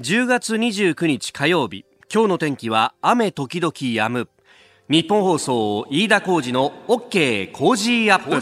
10月29日火曜日。今日の天気は雨時々止む。ニッポン放送飯田浩司の OK Cozy up。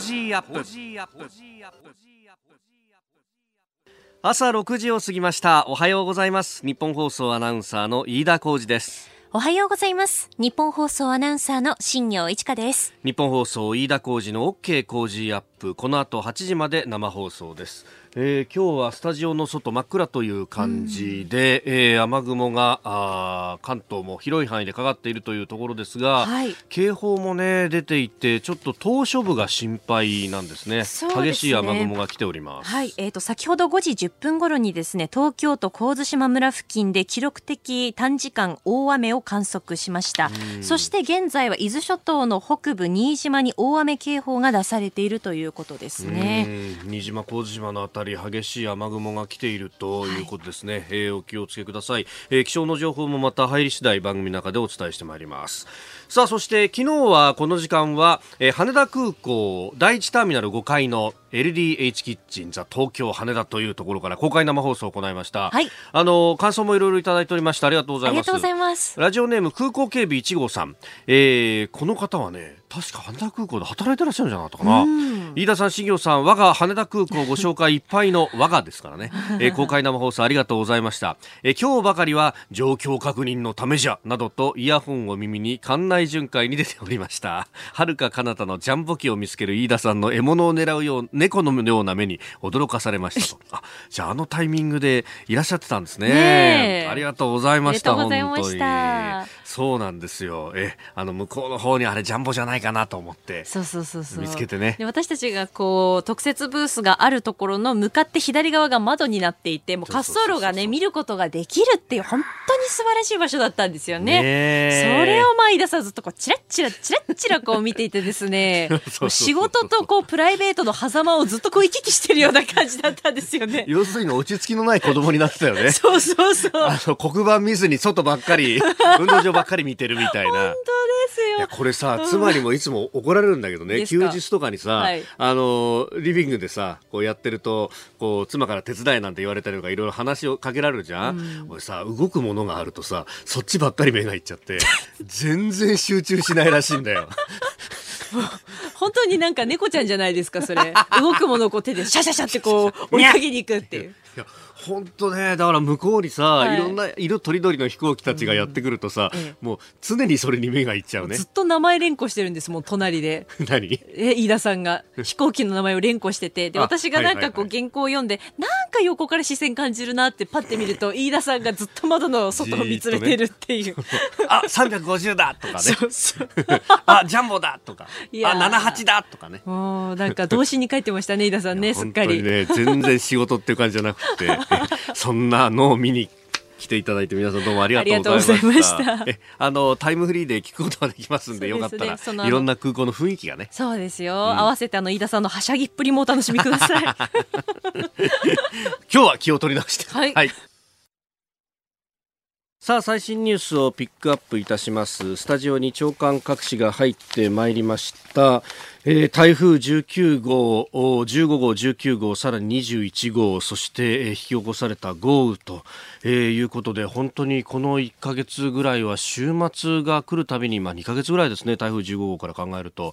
朝6時を過ぎました。おはようございます。ニッポン放送アナウンサーの飯田浩司です。おはようございます。ニッポン放送アナウンサーの新行市佳です。日本放送飯田浩二の OK コージーアップこの後8時まで生放送です。えー、今日はスタジオの外真っ暗という感じで、うん、えー、雨雲があ関東も広い範囲でかかっているというところですが、はい、警報もね出ていてちょっと島しょ部が心配なんですね、ね、激しい雨雲が来ております。はい、えっ、ー、と先ほど5時10分頃にですね東京都神津島村付近で記録的短時間大雨を観測しました。そして現在は伊豆諸島の北部新島に大雨警報が出されているということですね。新島神津島のあたり激しい雨雲が来ているということですね、はい、えー、お気をつけください、えー、気象の情報もまた入り次第番組の中でお伝えしてまいりますさあそして昨日はこの時間は、えー、羽田空港第一ターミナル5階の LDH キッチンザ東京羽田というところから公開生放送を行いました。はい。あの感想もいろいろいただいておりましてありがとうございます。ありがとうございます。ラジオネーム空港警備1号さん、えー、この方はね確か羽田空港で働いてらっしゃるんじゃなかったかな。飯田さん、新業さん、我が羽田空港ご紹介いっぱいの我がですからね。えー、公開生放送ありがとうございました。えー、今日ばかりは状況確認のためじゃなどとイヤホンを耳に館内巡回に出ておりました。はるか彼方のジャンボ機を見つける飯田さんの獲物を狙うよう猫のような目に驚かされましたと。あ、じゃああのタイミングでいらっしゃってたんですね。ねありがとうございました。本当に。そうなんですよ。え、あの向こうの方にあれジャンボじゃないかなと思って。そうそうそうそう。見つけてね。で私たちがこう特設ブースがあるところの向かって左側が窓になっていて、もう滑走路がね見ることができるっていう本当に素晴らしい場所だったんですよね。ねそれを前出さずとこうチラッチラチラッチラこう見ていてですね、仕事とこうプライベートの狭間をずっとこう行き来してるような感じだったんですよね。要するに落ち着きのない子供になってたよね。そうそうそう。あの黒板見ずに外ばっかり 運動場ばっかり見てるみたいな。本当ですよ。これさ、妻にもいつも怒られるんだけどね、休日とかにさ、はい、あのリビングでさこうやってるとこう妻から手伝いなんて言われたりとかいろいろ話をかけられるじゃん。うん、俺さ動くものがあるとさそっちばっかり目がいっちゃって全然 集中しないらしいんだよ。本当になんか猫ちゃんじゃないですかそれ動くものをこう手でシャシャシャってこう追いかけに行くっていう。本当ねだから向こうにさ、はい、いろんな色とりどりの飛行機たちがやってくるとさ、うん、もう常にそれに目がいっちゃうね。ずっと名前連呼してるんですもん隣で。何？え飯田さんが。飛行機の名前を連呼してて。で私がなんかこう原稿を読んで、なんか横から視線感じるなってパッて見ると飯田さんがずっと窓の外を見つめてるっていう、ね、あ350だとかね。あジャンボだとか。あ78だとかね。もうなんか童心に帰ってましたね飯田さんねすっかり。ね全然仕事っていう感じじゃなくて そんなのを見に来ていただいて皆さんどうもありがとうございました。えあのタイムフリーで聞くことができますんでよかったらいろんな空港の雰囲気がね。そうですよ、うん、合わせてあの飯田さんのはしゃぎっぷりもお楽しみください。今日は気を取り直して。はい、はいさあ最新ニュースをピックアップいたします。スタジオに長官各紙が入ってまいりました、えー、台風19号15号19号さらに21号そして、えー、引き起こされた豪雨と、えー、いうことで本当にこの1か月ぐらいは週末が来るたびに、まあ、2か月ぐらいですね台風15号から考えると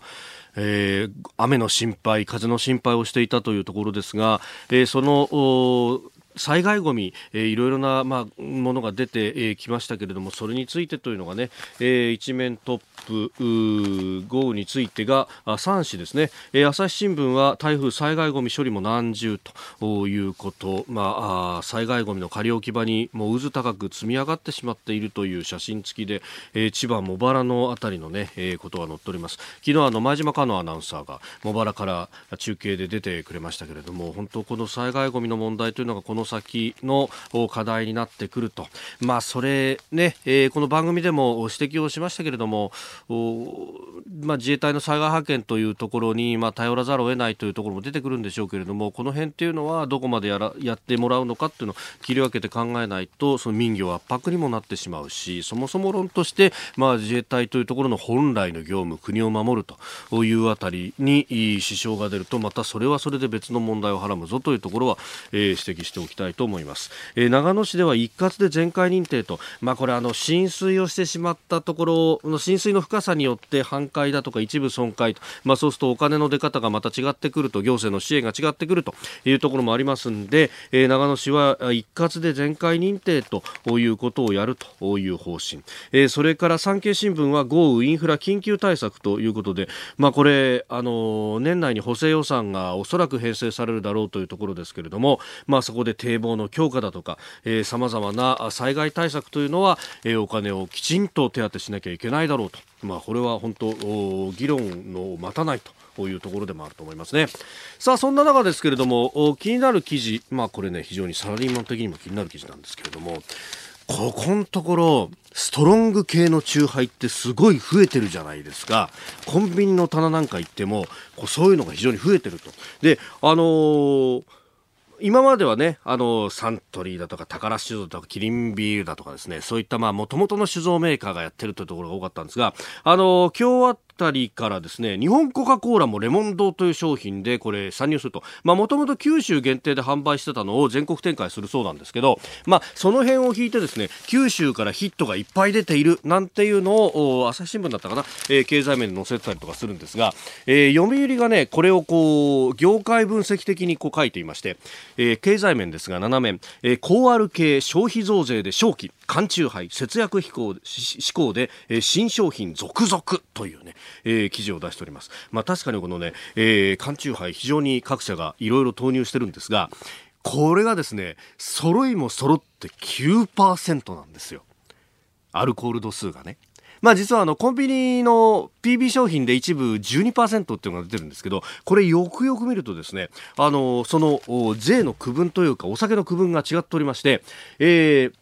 えー、雨の心配、風の心配をしていたというところですが、えー、その災害ごみ、えー、いろいろな、まあ、ものが出てき、えー、ましたけれどもそれについてというのがね、えー、一面トップ豪雨についてが3紙ですね、えー、朝日新聞は台風災害ごみ処理も難重ということ、まあ、あ災害ごみの仮置き場にもう渦高く積み上がってしまっているという写真付きで、えー、千葉茂原のあたりのね、えー、ことが載っております。昨日あの前島香野アナウンサーが茂原から中継で出てくれましたけれども本当この災害ごみの問題というのがこの先の課題になってくると、まあ、それね、えー、この番組でも指摘をしましたけれども、まあ、自衛隊の災害派遣というところに、まあ、頼らざるを得ないというところも出てくるんでしょうけれども、この辺っていうのはどこまでやらやってもらうのかっていうのを切り分けて考えないと、その民業圧迫にもなってしまうし、そもそも論として、まあ、自衛隊というところの本来の業務、国を守るというあたりに支障が出ると、またそれはそれで別の問題をはらむぞというところは、えー、指摘しておききたいと思います、えー、長野市では一括で全壊認定と、まあ、これあの浸水をしてしまったところの浸水の深さによって半壊だとか一部損壊と、まあ、そうするとお金の出方がまた違ってくると行政の支援が違ってくるというところもありますんで、えー、長野市は一括で全壊認定ということをやるという方針、えー、それから産経新聞は豪雨インフラ緊急対策ということで、まあ、これあの年内に補正予算がおそらく編成されるだろうというところですけれども、まあ、そこで堤防の強化だとかさまざまな災害対策というのは、えー、お金をきちんと手当てしなきゃいけないだろうと、まあ、これは本当議論の待たないと。こういうところでもあると思いますね。さあ、そんな中ですけれども、気になる記事、まあこれね、非常にサラリーマン的にも気になる記事なんですけれども、ここのところ、ストロング系のチューハイってすごい増えてるじゃないですか。コンビニの棚なんか行っても、こうそういうのが非常に増えてると。で、あのー今まではね、あの、サントリーだとか、宝酒造とか、キリンビールだとかですね、そういったまあ、もともとの酒造メーカーがやってるというところが多かったんですが、あの、共和たりからですね日本コカ・コーラもレモン堂という商品でこれ参入すると。もともと九州限定で販売してたのを全国展開するそうなんですけど、まあ、その辺を引いてですね九州からヒットがいっぱい出ているなんていうのを朝日新聞だったかな、えー、経済面で載せてたりとかするんですが、えー、読売がねこれをこう業界分析的にこう書いていまして、えー、経済面ですが7面、えー、高アル系消費増税で正気缶チューハイ節約志向で、え、新商品続々というね、えー、記事を出しております。まあ確かにこのね、えー、缶チューハイ非常に各社がいろいろ投入してるんですが、これがですね、揃いも揃って9%なんですよ。アルコール度数がね。まあ実はあのコンビニの PB 商品で一部12%っていうのが出てるんですけど、これよくよく見るとですね、あの、その税の区分というかお酒の区分が違っておりまして、えー、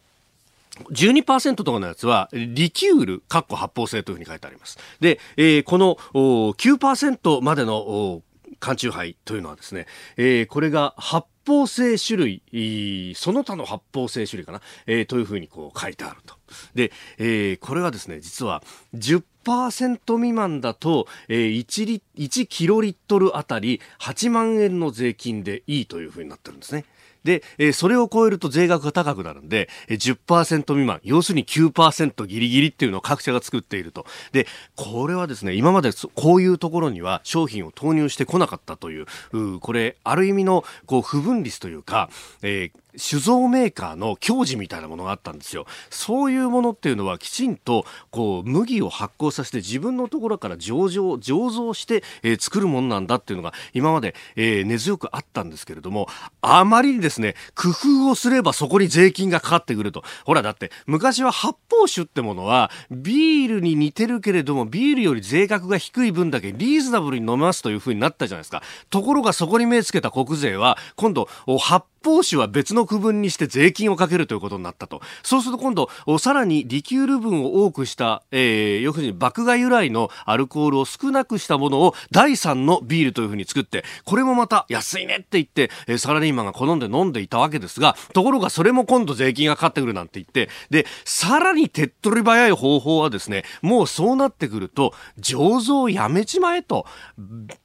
12%とかのやつは、リキュール、かっこ発泡性というふうに書いてあります。で、えー、この9%までの缶チューハイというのはですね、えー、これが発泡性種類、その他の発泡性種類かな、えー、というふうにこう書いてあると。で、えー、これはですね、実は10%未満だと、えー、1, リ1キロリットルあたり8万円の税金でいいというふうになってるんですね。で、えー、それを超えると税額が高くなるんで、えー、10%未満、要するに9%ギリギリっていうのを各社が作っていると。で、これはですね、今までこういうところには商品を投入してこなかったという、うこれ、ある意味のこう不分率というか、えー酒造メーカーの矜持みたいなものがあったんですよ。そういうものっていうのはきちんとこう麦を発酵させて自分のところから醸造醸造して、えー、作るものなんだっていうのが今まで、えー、根強くあったんですけれどもあまりにですね工夫をすればそこに税金がかかってくるとほらだって昔は発泡酒ってものはビールに似てるけれどもビールより税額が低い分だけリーズナブルに飲めますというふうになったじゃないですかところがそこに目つけた国税は今度発泡酒は別の区分にして税金をかけるということになったと。そうすると今度、さらにリキュール分を多くした、えー、要するに麦芽由来のアルコールを少なくしたものを第3のビールというふうに作って、これもまた安いねって言って、えー、サラリーマンが好んで飲んでいたわけですが、ところがそれも今度税金がかかってくるなんて言って、で、さらに手っ取り早い方法はですね、もうそうなってくると、醸造やめちまえと、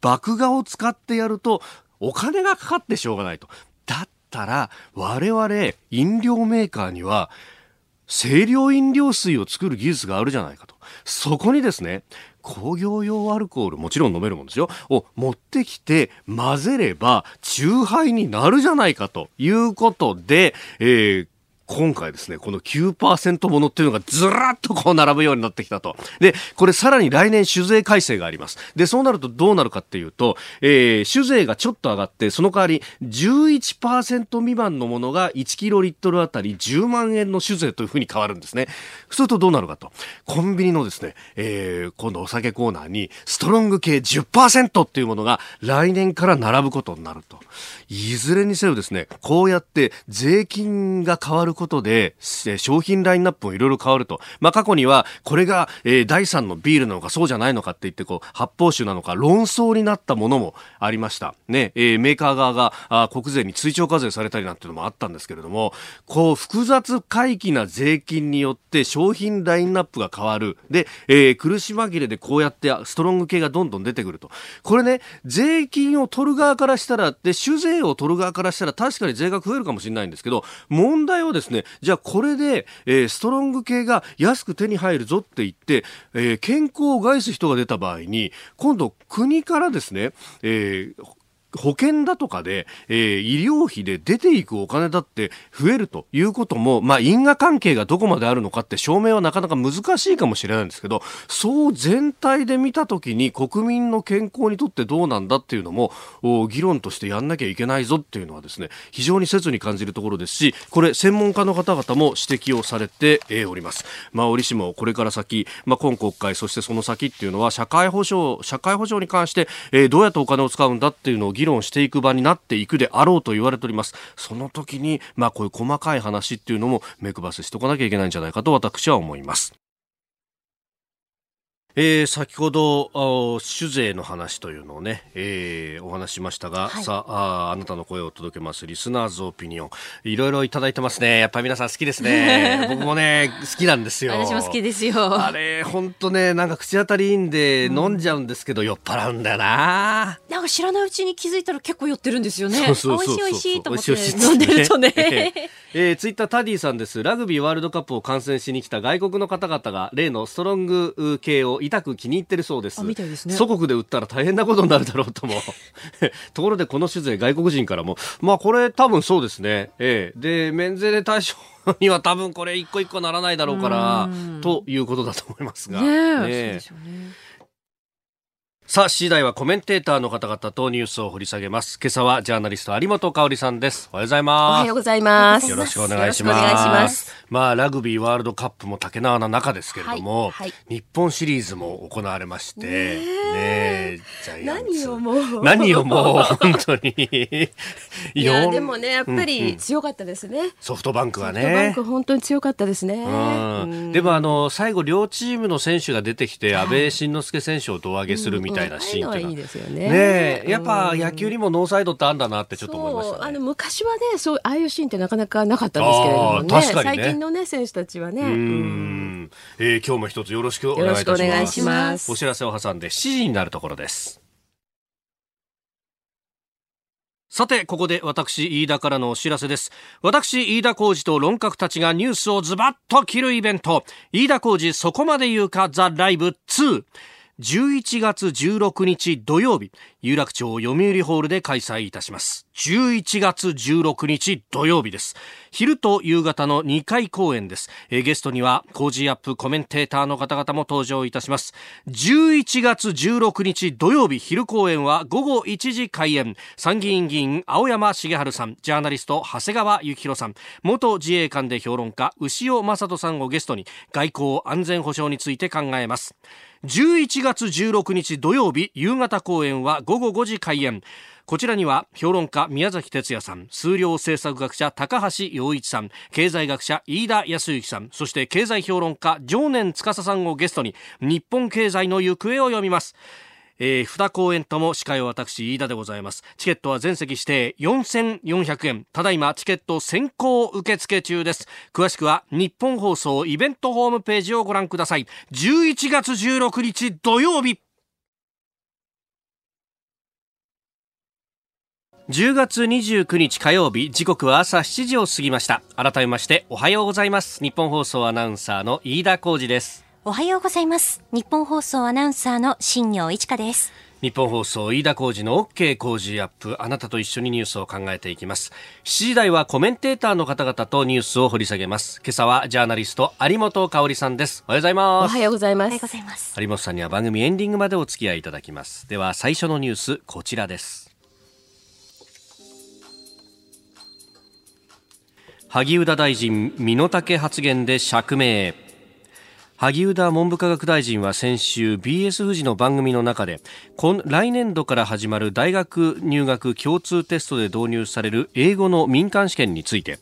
麦芽を使ってやると、お金がかかってしょうがないと。だっったら、我々飲料メーカーには、清涼飲料水を作る技術があるじゃないかと。そこにですね、工業用アルコール、もちろん飲めるもんですよ、を持ってきて混ぜれば、酎ハイになるじゃないかということで、えー今回ですね、この9%ものっていうのがずらっとこう並ぶようになってきたと。で、これさらに来年酒税改正があります。で、そうなるとどうなるかっていうと、えー、酒税がちょっと上がって、その代わり11%未満のものが1キロリットルあたり10万円の酒税というふうに変わるんですね。そうするとどうなるかと。コンビニのですね、えー、今度お酒コーナーにストロング系10%っていうものが来年から並ぶことになると。いずれにせよですね、こうやって税金が変わることで、商品ラインナップもいろいろ変わると。まあ、過去には、これが、えー、第3のビールなのかそうじゃないのかって言って、こう、発泡酒なのか論争になったものもありました。ね、えー、メーカー側が、あ国税に追徴課税されたりなんていうのもあったんですけれども、こう、複雑回帰な税金によって商品ラインナップが変わる。で、えー、苦し紛れでこうやってストロング系がどんどん出てくると。これね、税金を取る側からしたら、で、酒税を取る側からしたら確かに税額増えるかもしれないんですけど、問題はですね、ねじゃあこれで、えー、ストロング系が安く手に入るぞって言って、えー、健康を害す人が出た場合に、今度国からですね、えー、保険だとかで、えー、医療費で出ていくお金だって増えるということも、まあ、因果関係がどこまであるのかって証明はなかなか難しいかもしれないんですけど、そう全体で見たときに国民の健康にとってどうなんだっていうのも、議論としてやんなきゃいけないぞっていうのはですね、非常に切に感じるところですし、これ専門家の方々も指摘をされております。まあ、折しもこれから先、まあ、今国会、そしてその先っていうのは社会保障、社会保障に関して、えー、どうやってお金を使うんだっていうのを議論していく場になっていくであろうと言われております。その時にまあこういう細かい話っていうのも目配せしておかなきゃいけないんじゃないかと私は思います。えー、先ほど酒税の話というのをね、えー、お話しましたが、はい、さああなたの声を届けますリスナーズオピニオン。いろいろいただいてますね。やっぱり皆さん好きですね。僕もね好きなんですよ。私も好きですよ。あれ本当ねなんか口当たりいいんで飲んじゃうんですけど、うん、酔っ払うんだよな。なんか知らないうちに気づいたら結構酔ってるんですよね。美味しい美味しいと思って飲んでるとね。えー、ツイッタータディさんです。ラグビーワールドカップを観戦しに来た外国の方々が例のストロング系を痛く気に入ってるそうです。ね、祖国で売ったら大変なことになるだろうとも。ところでこの酒税外国人からもまあこれ多分そうですね、えー、で免税で対象には多分これ一個一個ならないだろうからということだと思いますが。ねねそうでねさあ、次第はコメンテーターの方々とニュースを掘り下げます。今朝はジャーナリスト有本香里さんです。おはようございます。おはようございます。よろしくお願いします。ますまあ、ラグビーワールドカップも竹縄な中ですけれども、はいはい、日本シリーズも行われまして、ねえ、ジャイアンツ。何をもう。何をもう、本当に。いや、でもね、やっぱり強かったですね。うんうん、ソフトバンクはね。ソフトバンク本当に強かったですね。うん、でも、あの、最後両チームの選手が出てきて、安倍晋之助選手を胴上げするみたいな、たいなシーンっていいですよね。ねやっぱ野球にもノーサイドってあんだなってちょっと思いました、ね、あの昔はね、そうああいうシーンってなかなかなかったんですけれどもね。ね最近のね選手たちはね。うん、えー、今日も一つよろしくお願いいたします。お願いしますお知らせを挟んで7時になるところです。さて、ここで私、飯田からのお知らせです。私、飯田浩二と論客たちがニュースをズバッと切るイベント、飯田浩二そこまで言うか？ザ・ライブ2。11月16日土曜日、有楽町読売ホールで開催いたします。11月16日土曜日です。昼と夕方の2回公演です。えゲストには、 Cozy up コメンテーターの方々も登場いたします。11月16日土曜日昼公演は午後1時開演。参議院議員青山繁晴さん、ジャーナリスト長谷川幸洋さん、元自衛官で評論家潮匡人さんをゲストに外交安全保障について考えます。11月16日土曜日夕方公演は午後5時開演こちらには評論家宮崎哲也さん、数量政策学者高橋洋一さん、経済学者飯田康之さん、そして経済評論家常年司さんをゲストに日本経済の行方を読みます。えー、二公演とも司会は私、飯田でございます。チケットは全席指定4400円。ただいまチケット先行受付中です。詳しくは日本放送イベントホームページをご覧ください。11月16日土曜日。10月29日火曜日時刻は朝7時を過ぎました改めましておはようございます日本放送アナウンサーの飯田浩二ですおはようございます。日本放送アナウンサーの新業一華です。日本放送飯田浩二の OK 工事アップ。あなたと一緒にニュースを考えていきます。7時台はコメンテーターの方々とニュースを掘り下げます。今朝はジャーナリスト有本香里さんです。おはようございます。おはようございます。有本さんには番組エンディングまでお付き合いいただきます。では最初のニュースこちらです。萩生田大臣身の丈発言で釈明萩生田文部科学大臣は先週 BS 富士の番組の中で来年度から始まる大学入学共通テストで導入される英語の民間試験について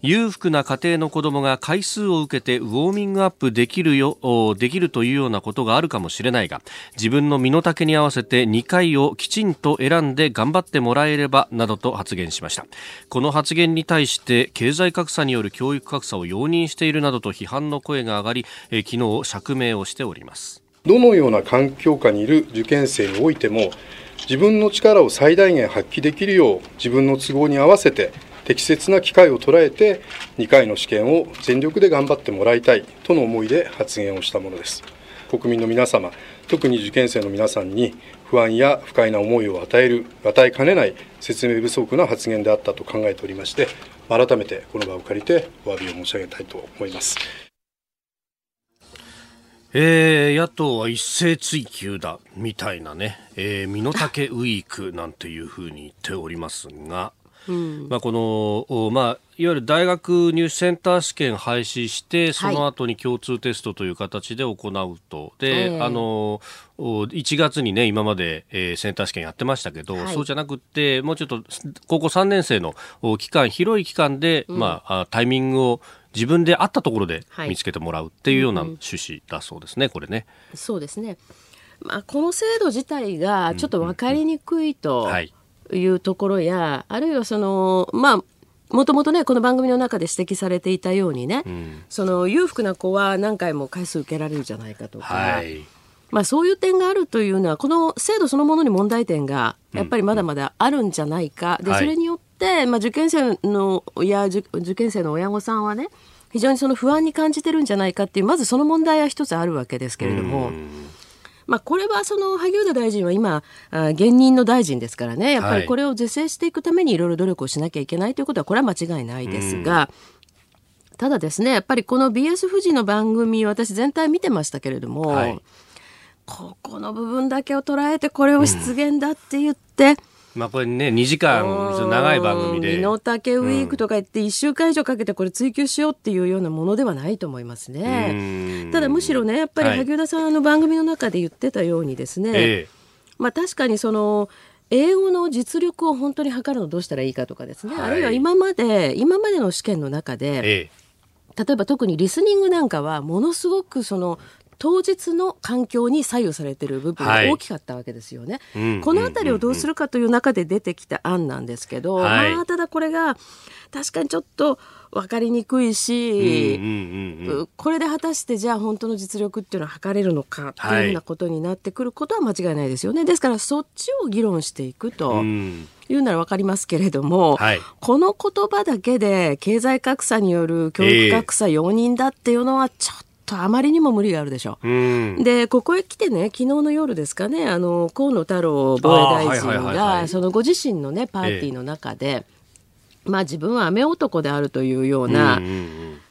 裕福な家庭の子供が回数を受けてウォーミングアップできるよできるというようなことがあるかもしれないが自分の身の丈に合わせて2回をきちんと選んで頑張ってもらえればなどと発言しました。この発言に対して経済格差による教育格差を容認しているなどと批判の声が上がり昨日釈明をしております。どのような環境下にいる受験生においても自分の力を最大限発揮できるよう自分の都合に合わせて適切な機会を捉えて2回の試験を全力で頑張ってもらいたいとの思いで発言をしたものです。国民の皆様特に受験生の皆さんに不安や不快な思いを与える与えかねない説明不足な発言であったと考えておりまして改めてこの場を借りてお詫びを申し上げたいと思います。えー、野党は一斉追及だみたいなね、えー、身の丈ウィークなんていうふうに言っておりますが、うん、まあ、この、まあ、いわゆる大学入試センター試験廃止して、その後に共通テストという形で行うと。はい、で、あの、1月にね、今まで、えー、センター試験やってましたけど、はい、そうじゃなくて、もうちょっと、高校3年生の期間、広い期間で、うん、まあ、タイミングを自分で会ったところで見つけてもらうっていうような趣旨だそうですね、はい、これね。そうですね。まあ、この制度自体がちょっと分かりにくいというところや、あるいはその、まあ、もともとねこの番組の中で指摘されていたようにね、うん、その裕福な子は何回も回数受けられるじゃないかとか、はい、まあ、そういう点があるというのはこの制度そのものに問題点がやっぱりまだまだあるんじゃないか、うん、でそれによって、まあ、受験生のや受験生の親御さんはね非常にその不安に感じてるんじゃないかっていうまずその問題は一つあるわけですけれども。まあ、これはその萩生田大臣は今、現任の大臣ですからね、やっぱりこれを是正していくためにいろいろ努力をしなきゃいけないということは、これは間違いないですが、ただですね、やっぱりこの BS 富士の番組、私全体見てましたけれども、はい、ここの部分だけを捉えて、これを失言だって言って、うんまあこれね、2時間、長い番組で。身の丈ウィークとか言って、1週間以上かけてこれ追求しようっていうようなものではないと思いますね。ただむしろね、やっぱり萩生田さんの番組の中で言ってたようにですね、はい、まあ確かにその、英語の実力を本当に測るのどうしたらいいかとかですね、はい、あるいは今まで、今までの試験の中で、ええ、例えば特にリスニングなんかはものすごくその当日の環境に左右されている部分が大きかったわけですよね。はい、この辺りをどうするかという中で出てきた案なんですけど、はい、まあただこれが確かにちょっと分かりにくいし、これで果たしてじゃあ本当の実力っていうのは測れるのかっていうようなことになってくることは間違いないですよね。ですからそっちを議論していくと。いうなら分かりますけれども、はい、この言葉だけで経済格差による教育格差容認だっていうのはちょっとあまりにも無理があるでしょ。うで、ここへ来てね、昨日の夜ですかね、あの、河野太郎防衛大臣が、そのご自身のね、パーティーの中で、ええ、まあ自分は雨男であるというような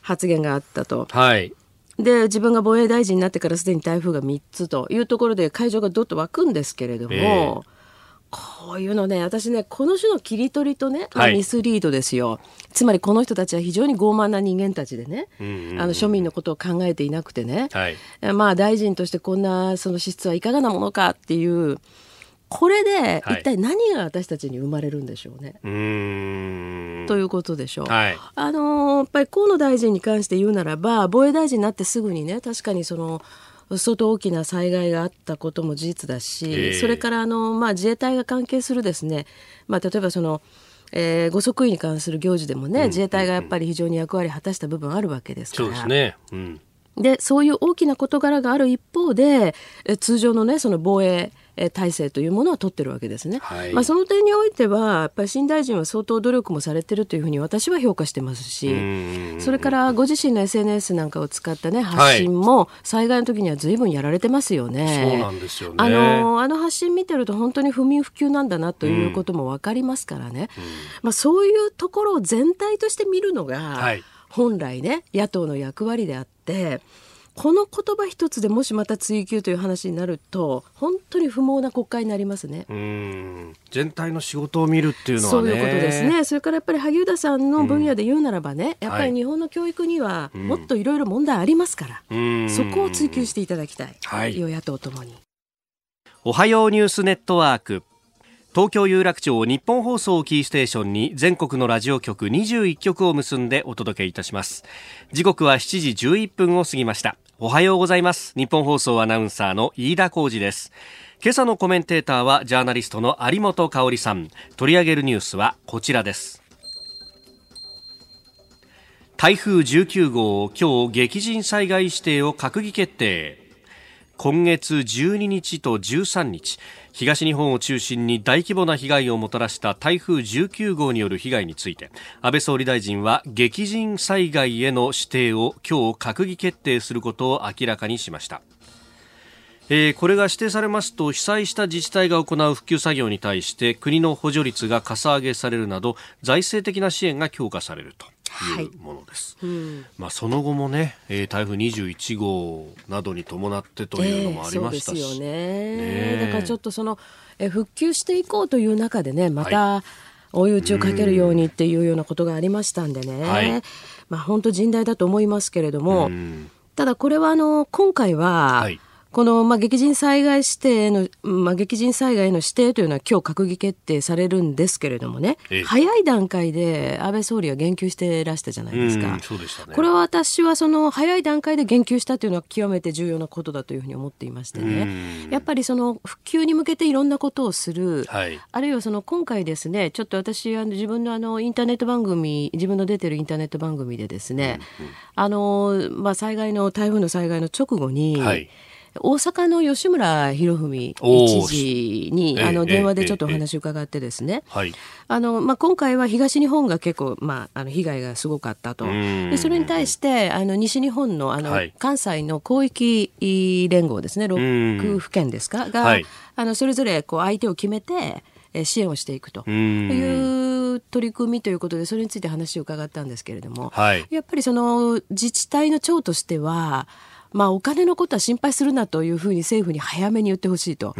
発言があったと。はい。で、自分が防衛大臣になってからすでに台風が3つというところで会場がどっと湧くんですけれども、えこういうのね、私ね、この種の切り取りとね、まあ、ミスリードですよ、はい、つまりこの人たちは非常に傲慢な人間たちでね、うんうんうん、あの庶民のことを考えていなくてね、はい、まあ大臣としてこんなその資質はいかがなものかっていう、これで一体何が私たちに生まれるんでしょうね。はい、ということでしょう。はい、あのやっぱり河野大臣に関して言うならば防衛大臣になってすぐにね確かにその相当大きな災害があったことも事実だし、えー、それからあの、まあ、自衛隊が関係するですね、まあ、例えばその、えー、ご即位に関する行事でもね、うん、自衛隊がやっぱり非常に役割を果たした部分あるわけですから。そうですね、うん。でそういう大きな事柄がある一方で通常のねその防衛体制というものは取ってるわけですね。はい、まあ、その点においては、やっぱり新大臣は相当努力もされてるというふうに私は評価してますし、それからご自身の SNS なんかを使ったね、発信も災害の時には随分やられてますよね。そうなんですよね。あの、あの発信見てると本当に不眠不休なんだなということもわかりますからね。まあ、そういうところを全体として見るのが、本来ね、野党の役割であって、この言葉一つでもしまた追及という話になると本当に不毛な国会になりますね。うん。全体の仕事を見るっていうのは、ね、そういうことですね。それからやっぱり萩生田さんの分野で言うならばね、うん、やっぱり日本の教育にはもっといろいろ問題ありますから、うん、そこを追及していただきたい、はい、与野党ともに。おはようニュースネットワーク。東京有楽町日本放送キーステーションに全国のラジオ局21局を結んでお届けいたします。時刻は7時11分を過ぎましたおはようございます。日本放送アナウンサーの飯田浩二です。今朝のコメンテーターはジャーナリストの有本香里さん。取り上げるニュースはこちらです。台風19号今日激甚災害指定を閣議決定。今月12日と13日。東日本を中心に大規模な被害をもたらした台風19号による被害について安倍総理大臣は激甚災害への指定を今日閣議決定することを明らかにしました。えー、これが指定されますと被災した自治体が行う復旧作業に対して国の補助率がかさ上げされるなど財政的な支援が強化されると。いうものです、はい。うん、まあ、その後もね、えー、台風21号などに伴ってというのもありましたし、えー、そうですよね、ね、だからちょっとその、えー、復旧していこうという中でねまた、追い打ちをかけるようにっていうようなことがありましたんでね、はい、まあ、本当甚大だと思いますけれども、ただこれはあの今回は、はいこの、まあ、激甚災害指定の、まあ、激甚災害の指定というのは今日閣議決定されるんですけれどもね、早い段階で安倍総理は言及してらしたじゃないですか。そうでしたね、これは私はその早い段階で言及したというのは極めて重要なことだというふうに思っていましてね、やっぱりその復旧に向けていろんなことをする、はい、あるいはその今回ですね、ちょっと私、あの自分のあのインターネット番組、自分の出てるインターネット番組でですね、うんうん、あの、まあ、災害の、台風の災害の直後に、はい大阪の吉村博文知事にあの電話でちょっとお話を伺ってですね、あのまあ、今回は東日本が結構、まあ、あの被害がすごかったと。でそれに対してあの西日本のあの、関西の広域連合ですね6府県ですか？が、あのそれぞれこう相手を決めて支援をしていくという取り組みということでそれについて話を伺ったんですけれども、はい、やっぱりその自治体の長としてはまあ、お金のことは心配するなというふうに政府に早めに言ってほしいと。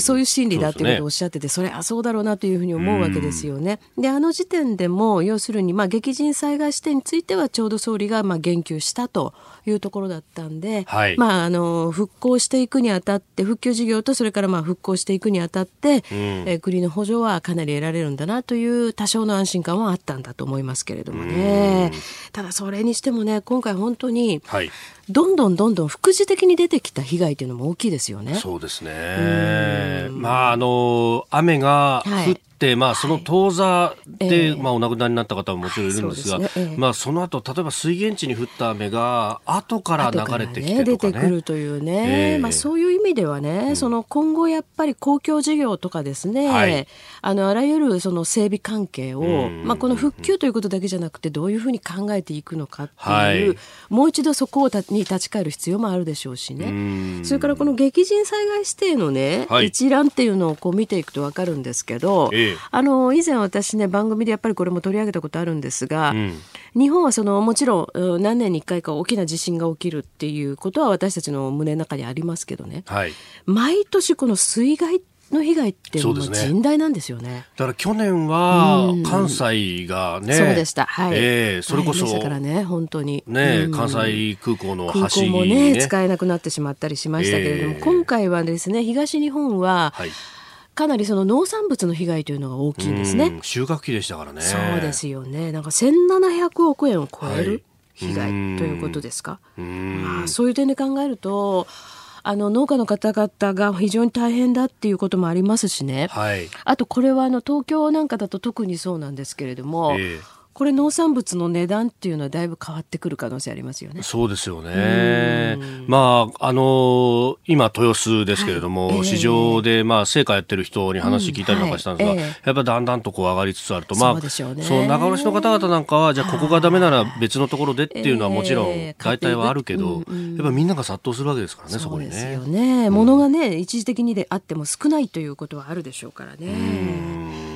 そういう心理だということをおっしゃっててそ,、れはそうだろうなというふうに思うわけですよね。であの時点でも要するに、まあ、激甚災害視点についてはちょうど総理がまあ言及したというところだったんで、はい、まあ、あの復興していくにあたって復旧事業とそれからまあ復興していくにあたって、うん、え国の補助はかなり得られるんだなという多少の安心感はあったんだと思いますけれどもね。ただそれにしてもね今回本当に、はいどんどんどんどん副次的に出てきた被害というのも大きいですよね。そうですね。まああの雨が降っまあ、その当座で、はい、まあ、お亡くなりになった方ももちろんいるんですが、そ、ね。まあ、その後例えば水源地に降った雨が後から流れてきて、ね、出てくるというね、えー、まあ、そういう意味ではね、うん、その今後やっぱり公共事業とかですね、はい、あのあらゆるその整備関係を、まあ、この復旧ということだけじゃなくてどういうふうに考えていくのかっていう、はい、もう一度そこをたに立ち返る必要もあるでしょうしね。それからこの激甚災害指定のね、一覧っていうのをこう見ていくと分かるんですけど、えーあの以前私ね番組でやっぱりこれも取り上げたことあるんですが、うん、日本はそのもちろん何年に1回か大きな地震が起きるっていうことは私たちの胸の中にありますけどね、はい、毎年この水害の被害ってもう甚大なんですよね。ねだから去年は関西がね、そうでした。はい。えー、それこそ。からね、本当に。ね、関西空港の橋、ね、空港もね、使えなくなってしまったりしましたけれども、えー、今回はですね、東日本は、はいかなりその農産物の被害というのが大きいんですね。収穫期でしたからね。そうですよね。なんか1700億円を超える被害ということですか？まあ、そういう点で考えると、あの農家の方々が非常に大変だっていうこともありますしね、はい、あとこれはあの東京なんかだと特にそうなんですけれども、えーこれ農産物の値段っていうのはだいぶ変わってくる可能性ありますよね。そうですよね。まあ、あの今豊洲ですけれども、はいえ。ー、市場でまあ成果やってる人に話聞いたりなんかしたんですが、うんはいえ。ー、やっぱだんだんとこう上がりつつあると、まあ、そうね、そう仲卸の方々なんかは、じゃあここがダメなら別のところでっていうのはもちろん大体はあるけど、えー、やっぱみんなが殺到するわけですからね、そこにね。ですよね。物がね、一時的にであっても少ないということはあるでしょうからね。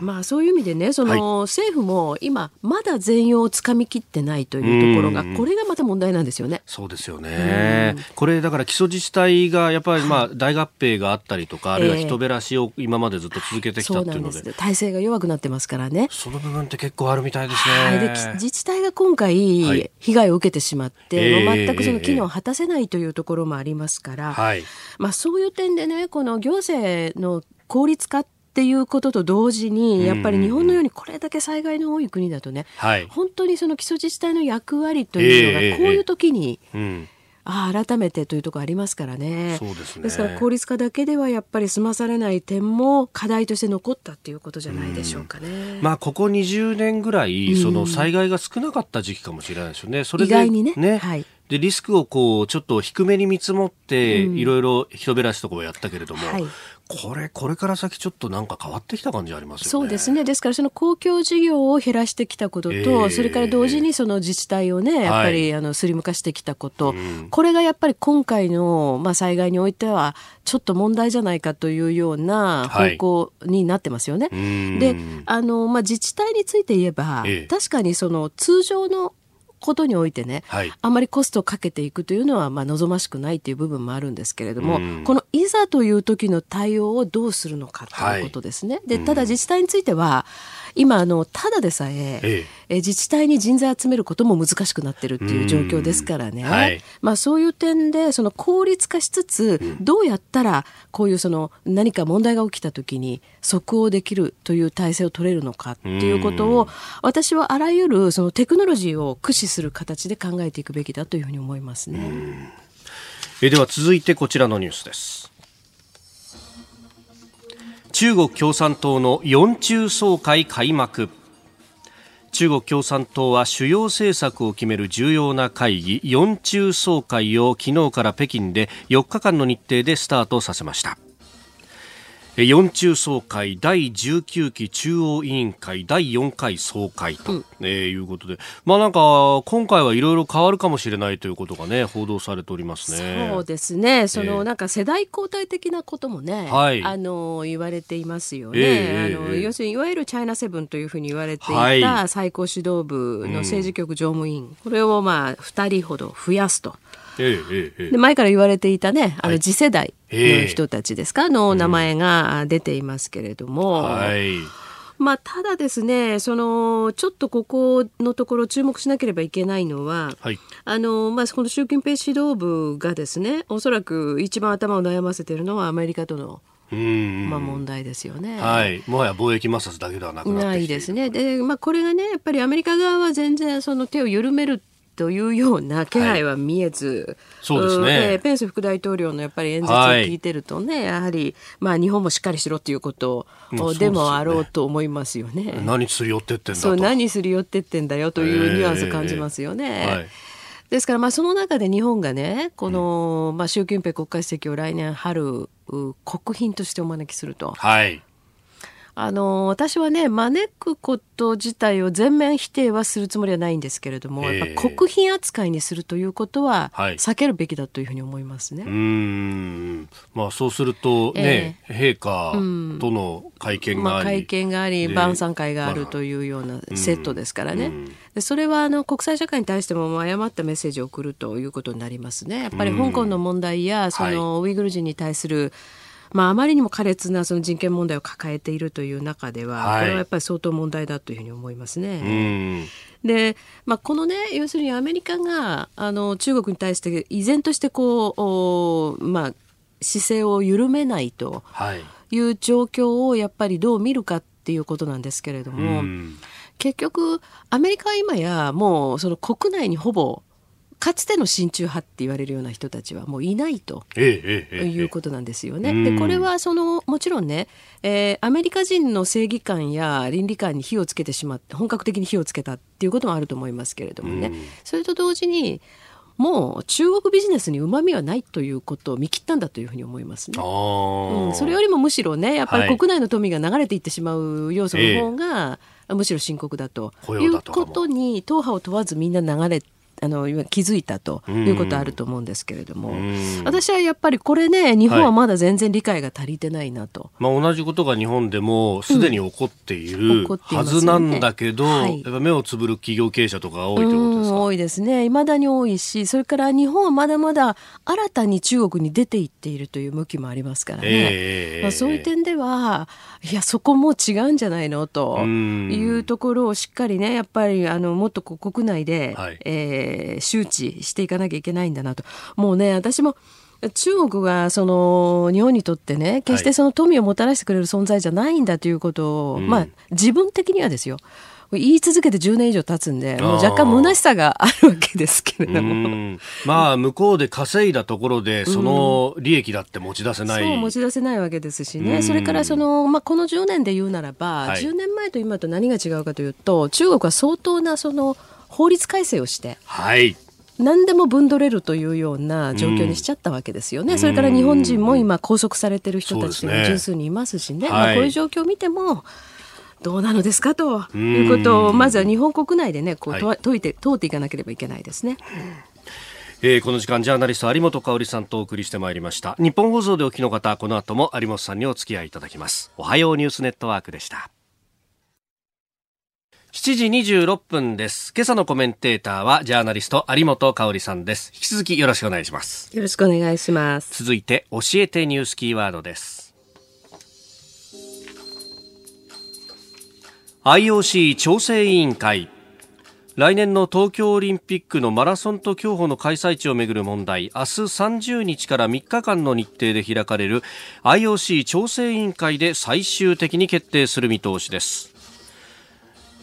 まあ、そういう意味でねその、政府も今まだ全容をつかみきってないというところがこれがまた問題なんですよね。そうですよね。これだから基礎自治体がやっぱりまあ大合併があったりとか、あるいは人減らしを今までずっと続けてきたっていうので,、で体制が弱くなってますからね。その部分って結構あるみたいですね。で自治体が今回被害を受けてしまって、はい、全くその機能を果たせないというところもありますから、はい、まあそういう点でねこの行政の効率化っていうことと同時にやっぱり日本のようにこれだけ災害の多い国だとね、はい、本当にその基礎自治体の役割というのがこういう時に、えーえーうん。あ改めてというところありますからね。そうですね。ですから効率化だけではやっぱり済まされない点も課題として残ったっていうことじゃないでしょうかね。まあここ20年ぐらいその災害が少なかった時期かもしれないですよね。それで意外にね。ね。はい。でリスクをこうちょっと低めに見積もっていろいろ人べらしとかをやったけれども、はい、これ、これから先ちょっとなんか変わってきた感じあります、ね、そうですね。ですからその公共事業を減らしてきたことと、えー、それから同時にその自治体をね、やっぱり、あの、スリム化してきたこと、うん、これがやっぱり今回の、まあ、災害においては、ちょっと問題じゃないかというような方向になってますよね。はい、で、あの、まあ、自治体について言えば、えー、確かにその通常のことにおいてね、はい、あまりコストをかけていくというのはまあ望ましくないっていう部分もあるんですけれども、うん、このいざという時の対応をどうするのかということですね。はい、でただ自治体については、今あのただでさえええ、自治体に人材集めることも難しくなってるっていう状況ですからね、はい、まあ、そういう点でその効率化しつつ、どうやったらこういうその何か問題が起きた時に即応できるという体制を取れるのかっていうことを私はあらゆるそのテクノロジーを駆使する形で考えていくべきだというふうに思いますね。えでは続いてこちらのニュースです。中国共産党の四中総会開幕。中国共産党は主要政策を決める重要な会議四中総会を昨日から北京で4日間の日程でスタートさせました。四中総会第19期中央委員会第4回総会と、うん。えー、いうことで、まあなんか今回はいろいろ変わるかもしれないということがね報道されておりますね。そうですね。その、なんか世代交代的なこともね、はい、あの言われていますよね。えー、あの要するにいわゆるチャイナセブンというふうに言われていた最高指導部の政治局常務委員、うん、これをまあ2人ほど増やすと。で前から言われていたねあの次世代の人たちですか、の名前が出ていますけれども。はいまあ、ただですね、その、ちょっとここのところ注目しなければいけないのは、はい、あの、まあ、この習近平指導部がですね、おそらく一番頭を悩ませているのはアメリカとのまあ問題ですよね。はい。もはや貿易摩擦だけではなくないですね。で、まあこれがね、やっぱりアメリカ側は全然その手を緩めるというような気配は見えず、はい、そうですね、えー、ペンス副大統領のやっぱり演説を聞いてるとね、はい、やはり、まあ、日本もしっかりしろということでもあろうと思いますよね。何すり寄ってってんだそう何すり寄ってってんだよというニュアンス感じますよね。えーはい。ですから、まあ、その中で日本がね、この、うん、まあ、習近平国家主席を来年春、国賓としてお招きすると。はい。あの私はね招くこと自体を全面否定はするつもりはないんですけれども、えー、やっぱ国賓扱いにするということは避けるべきだというふうに思いますね。はい、うん。まあ、そうするとね、え。ー、陛下との会見があり、まあ、会見があり晩餐会があるというようなセットですからね。でそれはあの国際社会に対しても誤ったメッセージを送るということになりますね。やっぱり香港の問題やそのウイグル人に対する、まあ、あまりにも苛烈なその人権問題を抱えているという中では、はい、これはやっぱり相当問題だというふうに思いますね。で、まあ、このね要するにアメリカがあの中国に対して依然としてこう、まあ、姿勢を緩めないという状況をやっぱりどう見るかっていうことなんですけれども。結局アメリカは今やもうその国内にほぼかつての親中派って言われるような人たちはもういないと、いうことなんですよね。でこれはそのもちろんね、えー、アメリカ人の正義感や倫理観に火をつけてしまって本格的に火をつけたっていうこともあると思いますけれどもね、それと同時にもう中国ビジネスにうまみはないということを見切ったんだというふうに思いますね。うん、それよりもむしろねやっぱり国内の富が流れていってしまう要素の方が、むしろ深刻だということに党派を問わずみんな流れあの気づいたということあると思うんですけれども、私はやっぱりこれね日本はまだ全然理解が足りてないなと、はい、まあ、同じことが日本でもすでに起こっている、はずなんだけど、はい、やっぱ目をつぶる企業経営者とかが多いということですか？多いですね。いまだに多いしそれから日本はまだまだ新たに中国に出ていっているという向きもありますからね、えー、まあ、そういう点ではいやそこも違うんじゃないのというところをしっかりねやっぱりあのもっと国内で、はい、えーえー、周知していかなきゃいけないんだなと。もうね、私も中国がその日本にとってね決してその富をもたらしてくれる存在じゃないんだということを、はい、まあ自分的にはですよ言い続けて10年以上経つんで、もう若干虚しさがあるわけですけれども。まあ、向こうで稼いだところで、その利益だって持ち出せない。そう、持ち出せないわけですしね。それからその、まあ、この10年で言うならば、はい、10年前と今と何が違うかというと、中国は相当なその法律改正をして、はい。何でも分取れるというような状況にしちゃったわけですよね、うん、それから日本人も今、拘束されてる人たちも十数人いますしね、ねまあ、こういう状況を見ても、どうなのですかということをまずは日本国内でねこう、はい、問いて通っていかなければいけないですね。えー、この時間ジャーナリスト有本香さんとお送りしてまいりました。日本放送でお聞きの方この後も有本さんにお付き合いいただきます。おはようニュースネットワークでした7時26分です。今朝のコメンテーターはジャーナリスト有本香さんです。引き続きよろしくお願いします。よろしくお願いします。続いて教えてニュースキーワードです。IOC 調整委員会。来年の東京オリンピックのマラソンと競歩の開催地をめぐる問題。明日30日から3日間の日程で開かれる IOC 調整委員会で最終的に決定する見通しです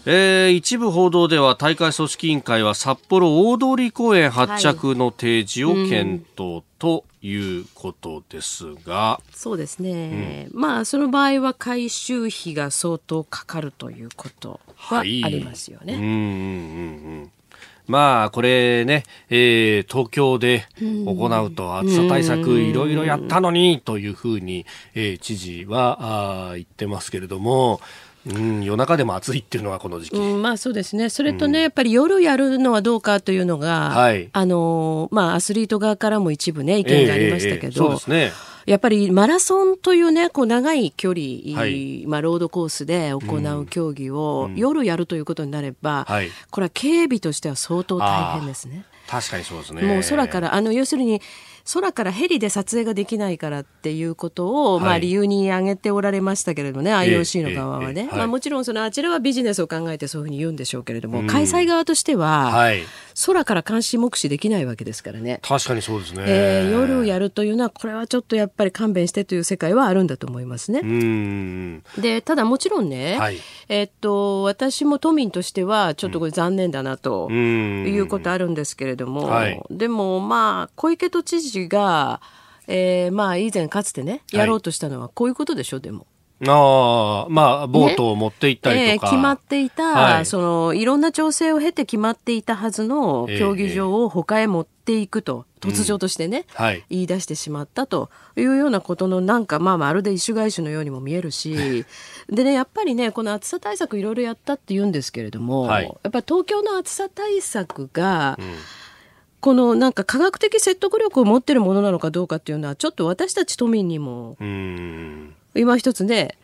えー、一部報道では大会組織委員会は札幌大通公園発着の提示を検討ということですが、はいうん、そうですね、うん、まあその場合は回収費が相当かかるということはありますよね。はい、うんうんうんまあ、これね、えー、東京で行うと暑さ対策いろいろやったのにというふうに、えー、知事はあ言ってますけれども、うん、夜中でも暑いっていうのはこの時期、うん、まあそうですね。それとね、うん、やっぱり夜やるのはどうかというのが、はい、あのまあアスリート側からも一部ね意見がありましたけど、えーえー、そうですね。やっぱりマラソンというね、こう長い距離、はい、まあロードコースで行う競技を夜やるということになれば、うんこれは警備としては相当大変ですね。確かにそうですね。もう空から、あの、要するに、空からヘリで撮影ができないからっていうことを、はい、まあ理由に挙げておられましたけれどもね、IOC の側はね。まあもちろんそのあちらはビジネスを考えてそういうふうに言うんでしょうけれども、うん、開催側としては、はい、空から監視目視できないわけですからね。確かにそうですね。えー、夜やるというのは、これはちょっとやっぱり勘弁してという世界はあるんだと思いますね。で、ただもちろんね、はい、えー、っと、私も都民としては、ちょっとこれ残念だなということあるんですけれども、はい、でもまあ、小池都知事が、えー、まあ以前かつてねやろうとしたのはこういうことでしょ、でも。ああ、まあ、ボートを持って行ったりとか。ねえー、決まっていた、はい、その、いろんな調整を経て決まっていたはずの競技場を他へ持っていくと、えー、突如としてね、うんはい、言い出してしまったというようなことの、なんか、まあ、まるで一種返しのようにも見えるし、でね、やっぱりね、この暑さ対策いろいろやったって言うんですけれども、はい、やっぱり東京の暑さ対策が、うんこのなんか科学的説得力を持ってるものなのかどうかっていうのはちょっと私たち都民にも今一つね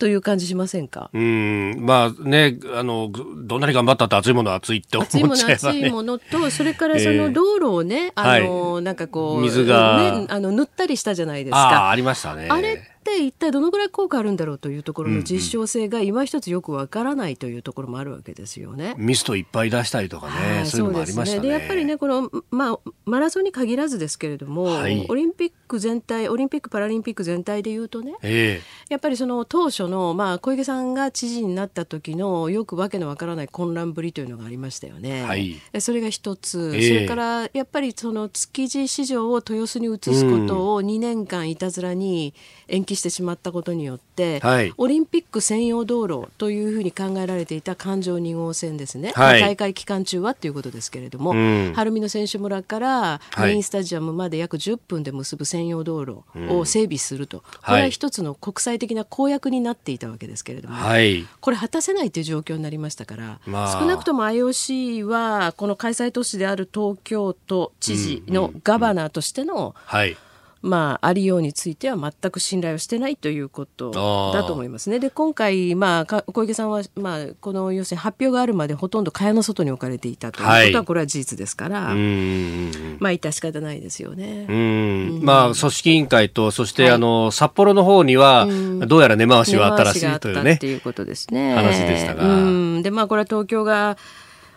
という感じしませんか？うん。まあねあのどんなに頑張ったって熱いものは熱いって思っちゃえば、ね、熱いもの熱いものとそれからその 道路をね、えー、あの、はい、なんかこう水が、ね、あの塗ったりしたじゃないですか。あありましたね。あれって一体どのぐらい効果あるんだろうというところの実証性が今一つよくわからないというところもあるわけですよね。ミストいっぱい出したりとかね、はい、そういうのもありましたね。で、ね、やっぱりねこの、まあ、マラソンに限らずですけれども、はい、オリンピック全体オリンピック・パラリンピック全体でいうとね、えー、やっぱりその当初の、まあ、小池さんが知事になった時のよくわけのわからない混乱ぶりというのがありましたよね。はい、それが一つ、えー、それからやっぱりその築地市場を豊洲に移すことを2年間いたずらに延期してしまったことによって、はい、オリンピック専用道路というふうに考えられていた環状2号線ですね、はい、大会期間中はということですけれども、うん、晴海の選手村からメインスタジアムまで約10分で結ぶ専用道路を整備すると、うん、これは一つの国際的な公約になっていたわけですけれども、はい、これ果たせないという状況になりましたから、まあ、少なくとも IOC はこの開催都市である東京都知事のガバナーとしての、うんはいまあ、ありようについては全く信頼をしてないということだと思いますね。で、今回、まあ、小池さんは、まあ、この要するに発表があるまでほとんど蚊帳の外に置かれていたということは、これは事実ですから、はい、まあ、致し方ないですよね。まあ、組織委員会と、そして、はい、あの、札幌の方には、どうやら根回しはあったらしいというね。っていうことですね。話でしたが。で、まあ、これは東京が、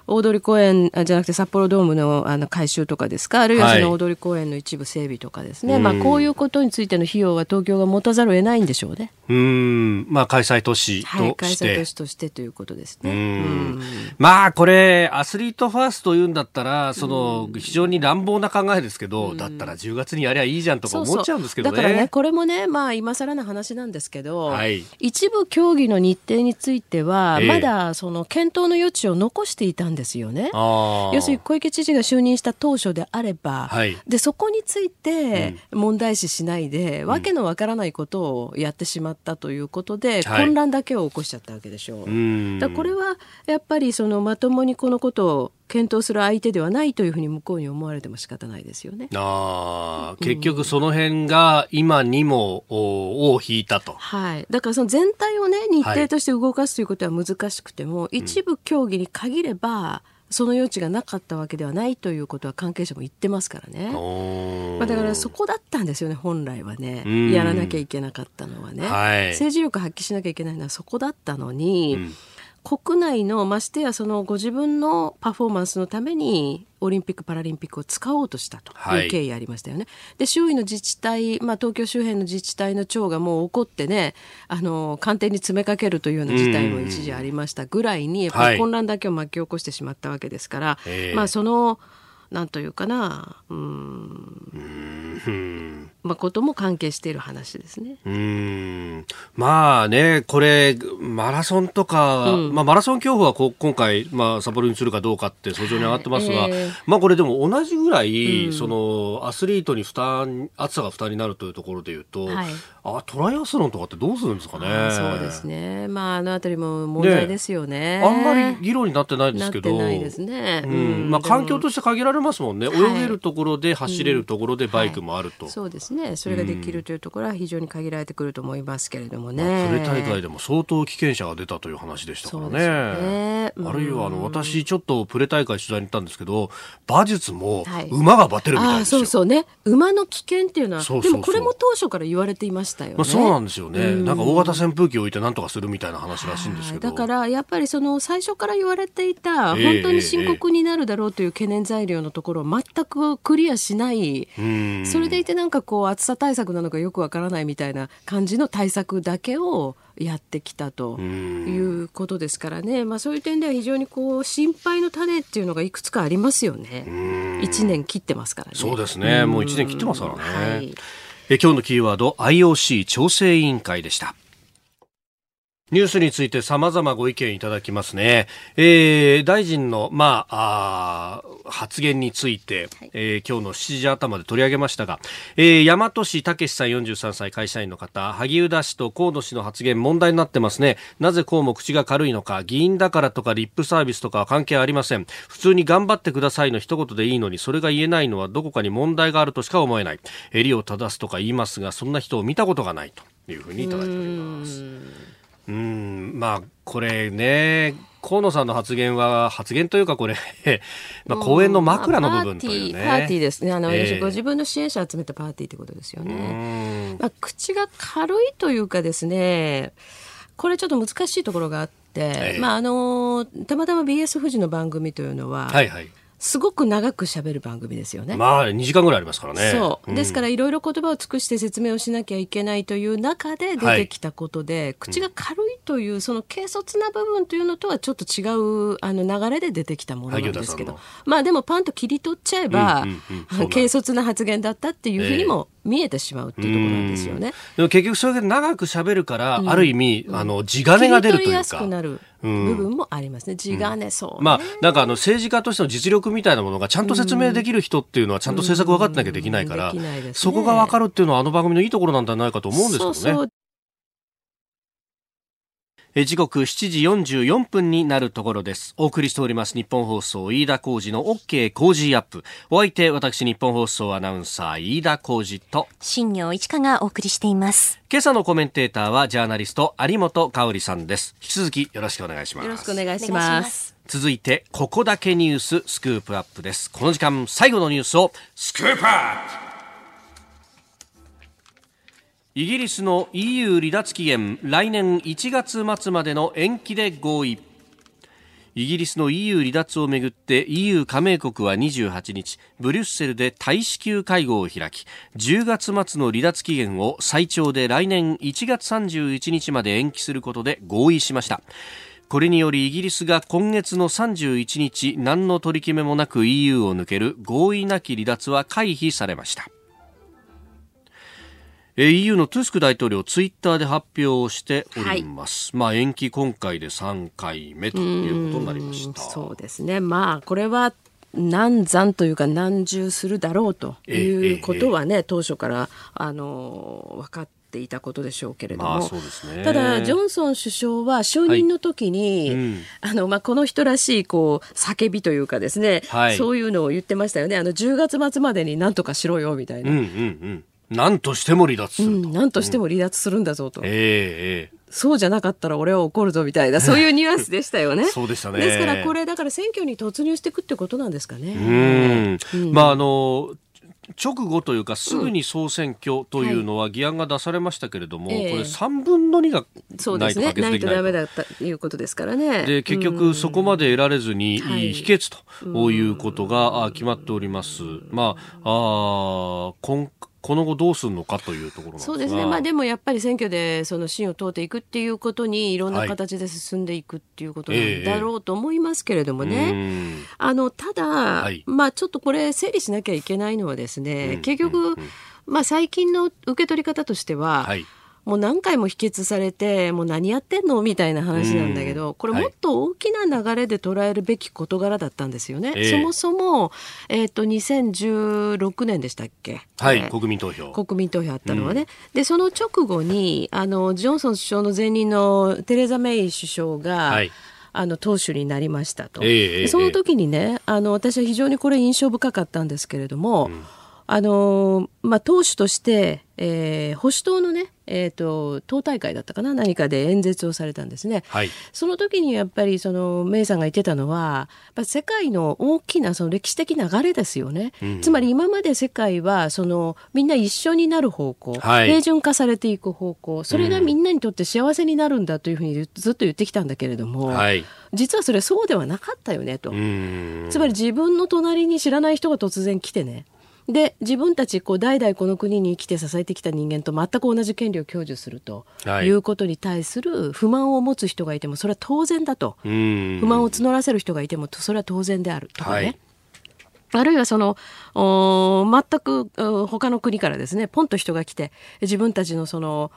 大通公園じゃなくて札幌ドームのあの改修とかですか？あるいはその大通公園の一部整備とかですね、はい、まあ、こういうことについての費用は東京が持たざるを得ないんでしょうね。うん。まあ、開催都市として、はい、開催都市としてということですね。うん。まあこれアスリートファースト言うんだったらその非常に乱暴な考えですけど、だったら10月にやりゃいいじゃんとか思っちゃうんですけどね。そうそう。だからねこれもねまあ今更な話なんですけど、はい、一部競技の日程については、まだその検討の余地を残していたんですよね。要するに小池知事が就任した当初であれば、はい、でそこについて問題視しないで、うん、わけのわからないことをやってしまったということで、混乱だけを起こしちゃったわけでしょう。だこれはやっぱりそのまともにこのことを検討する相手ではないというふうに向こうに思われても仕方ないですよね。あ結局その辺が今にも尾を引いたと。はい。だからその全体をね、日程として動かすということは難しくても、はい、一部競技に限れば、その余地がなかったわけではないということは関係者も言ってますからね。まあ、だからそこだったんですよね、本来はね。やらなきゃいけなかったのはね、はい、政治力発揮しなきゃいけないのはそこだったのに、うん国内のましてやそのご自分のパフォーマンスのためにオリンピック・パラリンピックを使おうとしたという経緯ありましたよね。はい、で周囲の自治体、まあ、東京周辺の自治体の長がもう怒ってねあの官邸に詰めかけるというような事態も一時ありましたぐらいにやっぱり混乱だけを巻き起こしてしまったわけですから、はい、まあそのなんというかな。うん。まあ、ことも関係している話ですね。うん。まあね、これ、マラソンとか、うん、まあ、マラソン競歩はこ今回、まあ、札幌にするかどうかって訴状に上がってますが、はいえー、まあ、これでも同じぐらい、うん、そのアスリートに負担、暑さが負担になるというところでいうと、はい、あトライアスロンとかってどうするんですかね。そうですね、まあ、あのあたりも問題ですよね、ね、あんまり議論になってないですけど、ないですね、うん、まあ、環境として限られますもんね、泳げるところで走れるところでバイクもあると。はい、そうですね。それができるというところは非常に限られてくると思いますけれどもね。プレ大会でも相当危険者が出たという話でしたからね。ね。あるいはあの私ちょっとプレ大会取材に行ったんですけど馬術も馬がバテるみたいですよ、はい、そうそうね。馬の危険っていうのはでもこれも当初から言われていましたよね。まあ、そうなんですよね。なんか大型扇風機を置いて何とかするみたいな話らしいんですけど。だからやっぱりその最初から言われていた本当に深刻になるだろうという懸念材料のところを全くクリアしない、それでいてなんかこう暑さ対策なのかよくわからないみたいな感じの対策だけをやってきたということですからね、まあ、そういう点では非常にこう心配の種っていうのがいくつかありますよね。1年切ってますからね。そうですね。もう1年切ってますからね。はい、え今日のキーワード IOC 調整委員会でした。ニュースについて様々ご意見いただきますね。えー、大臣の、まあ、あ発言について、はい、えー、今日の7時頭で取り上げましたが、えー、大和市武さん43歳会社員の方、萩生田氏と河野氏の発言問題になってますね。なぜこうも口が軽いのか、議員だからとかリップサービスとかは関係ありません。普通に頑張ってくださいの一言でいいのに、それが言えないのはどこかに問題があるとしか思えない。襟を正すとか言いますが、そんな人を見たことがないというふうにいただいております。うんまあこれね河野さんの発言は発言というかこれ まあ講演の枕の部分というね、パーティーですね。あの、えー、ご自分の支援者集めたパーティーってことですよね、まあ、口が軽いというかですねこれちょっと難しいところがあって、えー、まああのたまたま BS 富士の番組というのは、はいはいすごく長く喋る番組ですよね。まあ、2時間ぐらいありますからね。そう。ですから、いろいろ言葉を尽くして説明をしなきゃいけないという中で出てきたことで、はい、口が軽いという、その軽率な部分というのとはちょっと違うあの流れで出てきたものなんですけど、まあでもパンと切り取っちゃえば、うんうんうん、軽率な発言だったっていうふうにも見えてしまうっていうところなんですよね。でも結局それで長く喋るから、うん、ある意味、あの地金が出るというか。部分もありますね。地金、そう、ね、まあなんかあの政治家としての実力みたいなものがちゃんと説明できる人っていうのはちゃんと政策分かってなきゃできないから、ね、そこが分かるっていうのはあの番組のいいところなんじゃないかと思うんですけどね。そうそう時刻7時44分になるところです。お送りしております日本放送飯田浩二の OK 工事アップ。お相手、私日本放送アナウンサー飯田浩二と新業一華がお送りしています。今朝のコメンテーターはジャーナリスト有本香里さんです。引き続きよろしくお願いします。よろしくお願いします。続いて、ここだけニューススクープアップです。この時間、最後のニュースをスクープアップイギリスの EU 離脱期限来年1月末までの延期で合意。イギリスの EU 離脱をめぐって EU 加盟国は28日ブリュッセルで大使級会合を開き10月末の離脱期限を最長で来年1月31日まで延期することで合意しました。これによりイギリスが今月の31日何の取り決めもなく EU を抜ける合意なき離脱は回避されました。EU のトゥスク大統領ツイッターで発表しております、はい、まあ延期今回で3回目ということになりました。そうですね。まあこれは難産というか難重するだろうということはね、ええ。え、当初からあの分かっていたことでしょうけれども、まあね、ただジョンソン首相は就任の時に、はい。うん、あのまあ、この人らしいこう叫びというかですね、はい、そういうのを言ってましたよね。あの10月末までになんとかしろよみたいな。うんうんうん何としても離脱する、うん、何としても離脱するんだぞと、うん、えー、そうじゃなかったら俺は怒るぞみたいな そういうニュアンスでしたよね。そうでしたね。ですからこれだから選挙に突入していくってことなんですかね。うん、まああの直後というかすぐに総選挙というのは議案が出されましたけれども、うんはい、これ3分の2がないと可決できないと、ね、ないとダメだったということですからね。で結局そこまで得られずに否決ということが決まっております、まああ今この後どうするのかというところそうですね、まあ、でもやっぱり選挙でその芯を通っていくっていうことにい。ろんな形で進んでいくっていうことなんだろうと思いますけれどもね、はいえー、あのただ、はい、まあ、ちょっとこれ整理しなきゃいけないのはですね、うん、結局、うん。うん、まあ、最近の受け取り方としては、はいもう何回も否決されてもう何やってんの？みたいな話なんだけど、これもっと大きな流れで捉えるべき事柄だったんですよね。はい、そもそも、えっ、ー、と2016年でしたっけ？はい、国民投票。国民投票あったのはね、うん、でその直後にあのジョンソン首相の前任のテレザ・メイ首相が、はい。あの党首になりましたと、えー、その時にねあの私は非常にこれ印象深かったんですけれども、うんあのまあ、党首として、えー、保守党のね、えーと、党大会だったかな何かで演説をされたんですね、はい、その時にやっぱりそのメイさんが言ってたのはやっ世界の大きなその歴史的流れですよね、うん、つまり今まで世界はそのみんな一緒になる方向、はい、平準化されていく方向それがみんなにとって幸せになるんだというふうにずっと言ってきたんだけれども、はい、実はそれそうではなかったよねと。つまり自分の隣に知らない人が突然来てねで自分たちこう代々この国に生きて支えてきた人間と全く同じ権利を享受するとい。うことに対する不満を持つ人がいてもそれは当然だと。不満を募らせる人がいてもそれは当然であるとかね、はいあるいはその全く他の国からですねポンと人が来て自分たちのその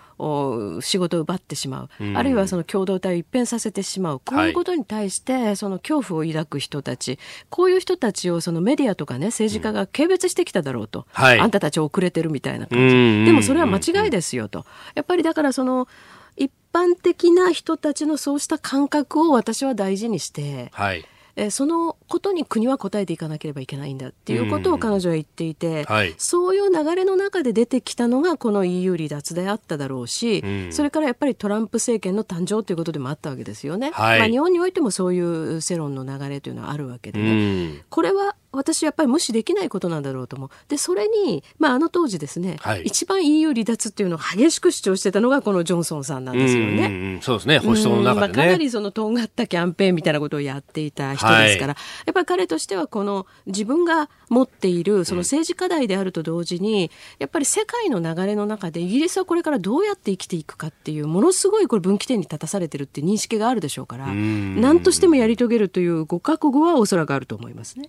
仕事を奪ってしまう、うん、あるいはその共同体を一変させてしまう。こういうことに対してその恐怖を抱く人たち、はい、こういう人たちをそのメディアとかね政治家が軽蔑してきただろうと、うん、あんたたち遅れてるみたいな感じ、でもそれは間違いですよと。やっぱりだからその一般的な人たちのそうした感覚を私は大事にして、はいえそのことに国は答えていかなければいけないんだっていうことを彼女は言っていて、はい、そういう流れの中で出てきたのがこの EU 離脱であっただろうし、うん、それからやっぱりトランプ政権の誕生ということでもあったわけですよね。はい、まあ、日本においてもそういう世論の流れというのはあるわけでね。うん、これは私やっぱり無視できないことなんだろうと思う。で、それに、まあ、あの当時ですね、はい、一番 EU 離脱っていうのを激しく主張してたのがこのジョンソンさんなんですよね。うんそうですね、保守党の中で、ね、まあ、かなりそのとんがったキャンペーンみたいなことをやっていた人ですから、はい、やっぱり彼としてはこの自分が持っているその政治課題であると同時に、やっぱり世界の流れの中でイギリスはこれからどうやって生きていくかっていう、ものすごいこれ分岐点に立たされてるって認識があるでしょうから、何としてもやり遂げるというご覚悟はおそらくあると思いますね。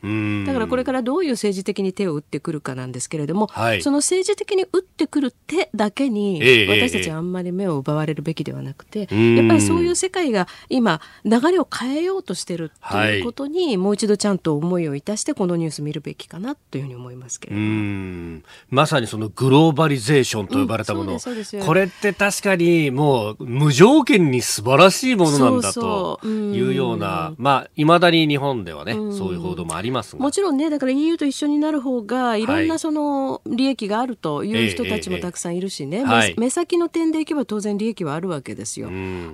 だからこれからどういう政治的に手を打ってくるかなんですけれども、はい、その政治的に打ってくる手だけに、私たちはあんまり目を奪われるべきではなくて、えー、やっぱりそういう世界が今流れを変えようとしてるということに、はい、もう一度ちゃんと思いをいたしてこのニュース見るべきかなというふうに思いますけれども。まさにそのグローバリゼーションと呼ばれたも。の、うん、これって確かにもう無条件に素晴らしいものなんだというようなまあいまだに日本ではねそういう報道もありますもちろんねだから EU と一緒になる方がい。ろんなその利益があるという人たちもたくさんいるしね、はい、目先の点でいけば当然利益はあるわけですよ。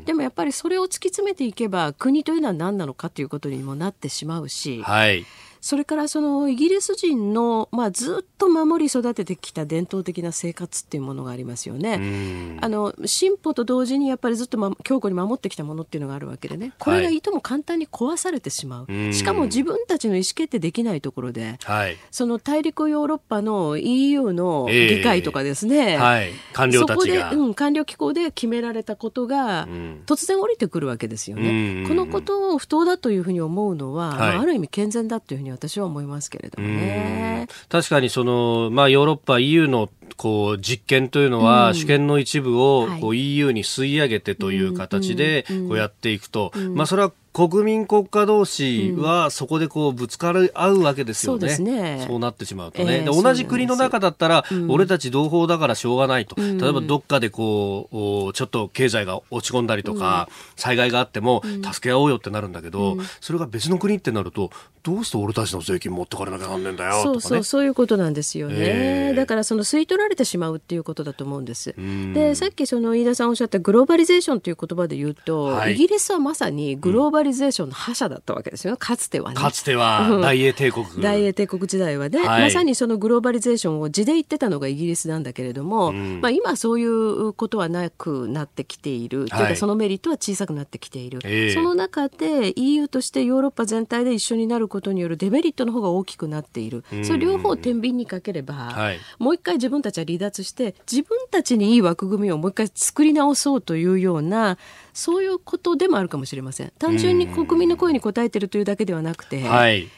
でもやっぱりそれを突き詰めていけば国というのは何なのかということにもなってしまうし。はいそれからそのイギリス人の、まあ、ずっと守り育ててきた伝統的な生活っていうものがありますよね。あの進歩と同時にやっぱりずっと、ま、強固に守ってきたものっていうのがあるわけでね。これがいとも簡単に壊されてしまう、はい、しかも自分たちの意思決定できないところで、はい、その大陸ヨーロッパの EU の議会とかですね、えーはい、官僚たちが。そこで、うん、官僚機構で決められたことが突然降りてくるわけですよね。このことを不当だというふうに思うのは、まあ、ある意味健全だというふうに私は思いますけれどもね。確かにその、まあ、ヨーロッパ EU のこう実験というのは、主権の一部をこう EU に吸い上げてという形でこうやっていくと、まあ、それは国民国家同士はそこでこうぶつかり合うわけですよね。そうね。そうなってしまうとね。えー、で同じ国の中だったら、俺たち同胞だからしょうがないと。例えばどっかでこう、ちょっと経済が落ち込んだりとか、災害があっても助け合おうよってなるんだけど、それが別の国ってなると、どうして俺たちの税金持ってかれなきゃなんねんだよ、そうそう、そういうことなんですよね。えー、だからその吸い取られてしまうっていうことだと思うんです。で、さっきその飯田さんおっしゃったグローバリゼーションという言葉で言うと、はい、イギリスはまさにグローバリゼーションの覇者だったわけですよ、かつてはね。かつては大英帝国。大英帝国時代はね、はい、まさにそのグローバリゼーションを地で言ってたのがイギリスなんだけれども、まあ今そういうことはなくなってきている、というかそのメリットは小さくなってきている。えー、その中で EU としてヨーロッパ全体で一緒になることによるデメリットトの方が大きくなっている、それ両方天秤にかければ、はい、もう一回自分たちは離脱して自分たちにいい枠組みをもう一回作り直そうというようなそういうことでもあるかもしれません。単純に国民の声に応えているというだけではなくて、はい、イ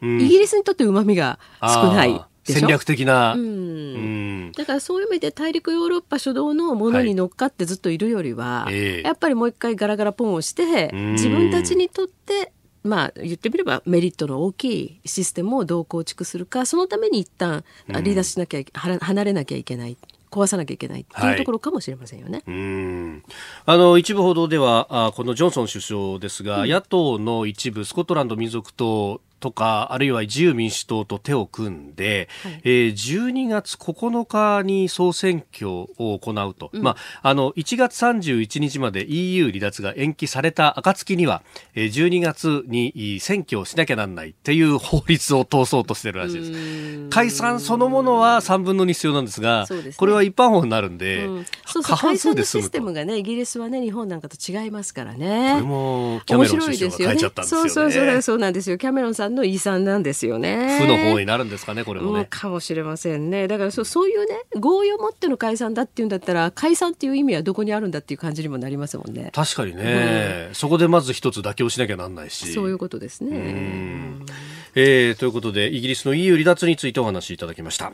ギリスにとってうまみが少ない。戦略的な、うん、だからそういう意味で大陸ヨーロッパ初動のものに乗っかってずっといるよりは、はい、やっぱりもう一回ガラガラポンをして自分たちにとってまあ、言ってみればメリットの大きいシステムをどう構築するかそのために一旦離脱しなきゃ、うん、離れなきゃいけない壊さなきゃいけないっていうところかもしれませんよね。はい、うん。あの一部報道ではあこのジョンソン首相ですが、うん、野党の一部スコットランド民族党とか、あるいは自由民主党と手を組んで、はい、えー、12月9日に総選挙を行うと、うん、まあ、あの1月31日まで EU 離脱が延期された暁には、えー、12月に選挙をしなきゃなんないっていう法律を通そうとしてるらしいです。解散そのものは3分の2必要なんですが、すね、これは一般法になるんで、うん、そうそう過半数で済むと。システムがね、イギリスはね、日本なんかと違いますからね。これもキャメロン首相が変えちゃったんですよね。そうそうそうなんですよ。キャメロンさんの遺産なんですよね。負の方になるんですかね、これもね。かもしれませんね。だからそそういうね、合意を持っての解散だっていうんだったら、解散っていう意味はどこにあるんだっていう感じにもなりますもんね。確かにね、うん、そこでまず一つ妥協しなきゃなんないし。そういうことですね。えー、ということで、イギリスの EU 離脱についてお話しいただきました。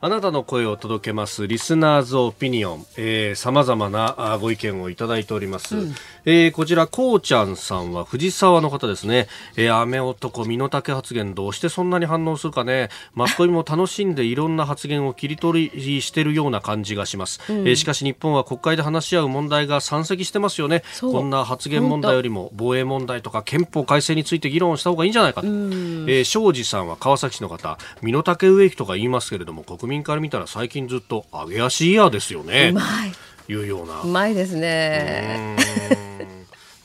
あなたの声を届けますリスナーズオピニオン、えー、様々なご意見をいただいております。うん、えー、こちら、こうちゃんさんは藤沢の方ですね。えー、雨男、身の丈発言どうしてそんなに反応するかね。マスコミも楽しんでいろんな発言を切り取りしてるような感じがします。うん、えー、しかし日本は国会で話し合う問題が山積してますよね。こんな発言問題よりも防衛問題とか憲法改正について議論した方がいいんじゃないかと。えー、庄司さんは川崎市の方、身の丈植木とか言いますけれども、国民から見たら最近ずっと揚げ足イヤーですよね。うまい。いうような。うまいですね。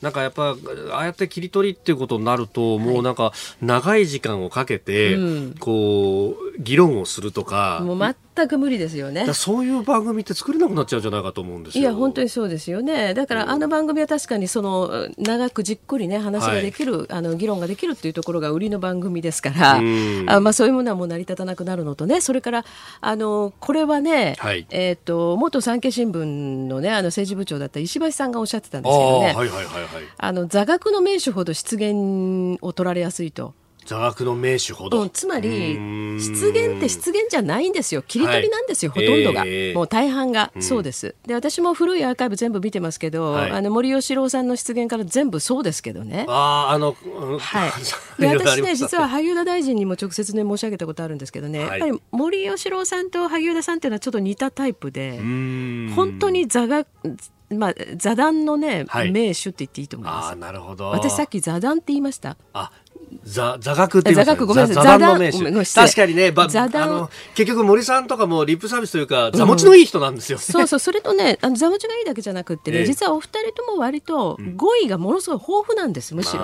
なんかやっぱああやって切り取りっていうことになると、もうなんか長い時間をかけて、こう議論をするとか、もう全く無理ですよね。そういう番組って作れなくなっちゃうんじゃないかと思うんですよ。いや本当にそうですよね。だからあの番組は確かにその長くじっくりね話ができる、はい、あの議論ができるっていうところが売りの番組ですからあ、まあ、そういうものはもう成り立たなくなるのとねそれからあのこれはね、はい、えーと、元産経新聞の,、ね、あの政治部長だった石橋さんがおっしゃってたんですけどね、はいはいはいはい、あの座学の名手ほど失言を取られやすいと。座学の名手ほど、うん、つまり失言って失言じゃないんですよ。切り取りなんですよ、はい、ほとんどが、えー、もう大半が、そうです。で私も古いアーカイブ全部見てますけど、はい、あの森喜朗さんの失言から全部そうですけどね。ああの、はい。で私ね実は萩生田大臣にも直接ね申し上げたことあるんですけどね、やっぱり森喜朗さんと萩生田さんっていうのはちょっと似たタイプで本当に座学まあ、座談のね、名手って言っていいと思います。あなるほど。私さっき座談って言いました。あ座座学って言いますか、ね、座座談の名手。確かにねば座談。あの結局森さんとかもリップサービスというか座持ちのいい人なんですよ、ね。うん、そうそうそれとねあの座持ちがいいだけじゃなくてね、えー、実はお二人とも割と語彙がものすごい豊富なんですむしろ。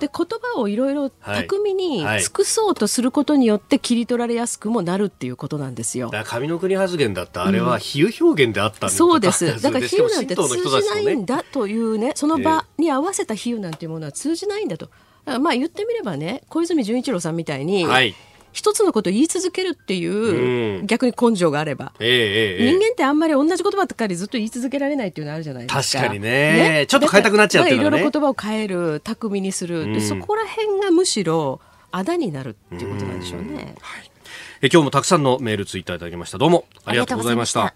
で言葉をいろい。ろ巧みに尽くそうとすることによって切り取られやすくもなるっていうことなんですよ。だ上の国発言だったあれは比喩表現であったん、うん、そうです。だから比喩なんて通じないんだというねその場に合わせた比喩なんていうものは通じないんだと。まあ言ってみればね小泉純一郎さんみたいに、はい、一つのことを言い続けるっていう、うん、逆に根性があれば、えーえー、人間ってあんまり同じ言葉とかでずっと言い続けられないっていうのあるじゃないですか。確かにね、ね、ちょっと変えたくなっちゃうっていうのね。いろいろ言葉を変える巧みにする、うん、そこら辺がむしろあだになるっていうことなんでしょうね、うん、はい、え今日もたくさんのメールツイッターいただきました。どうもありがとうございました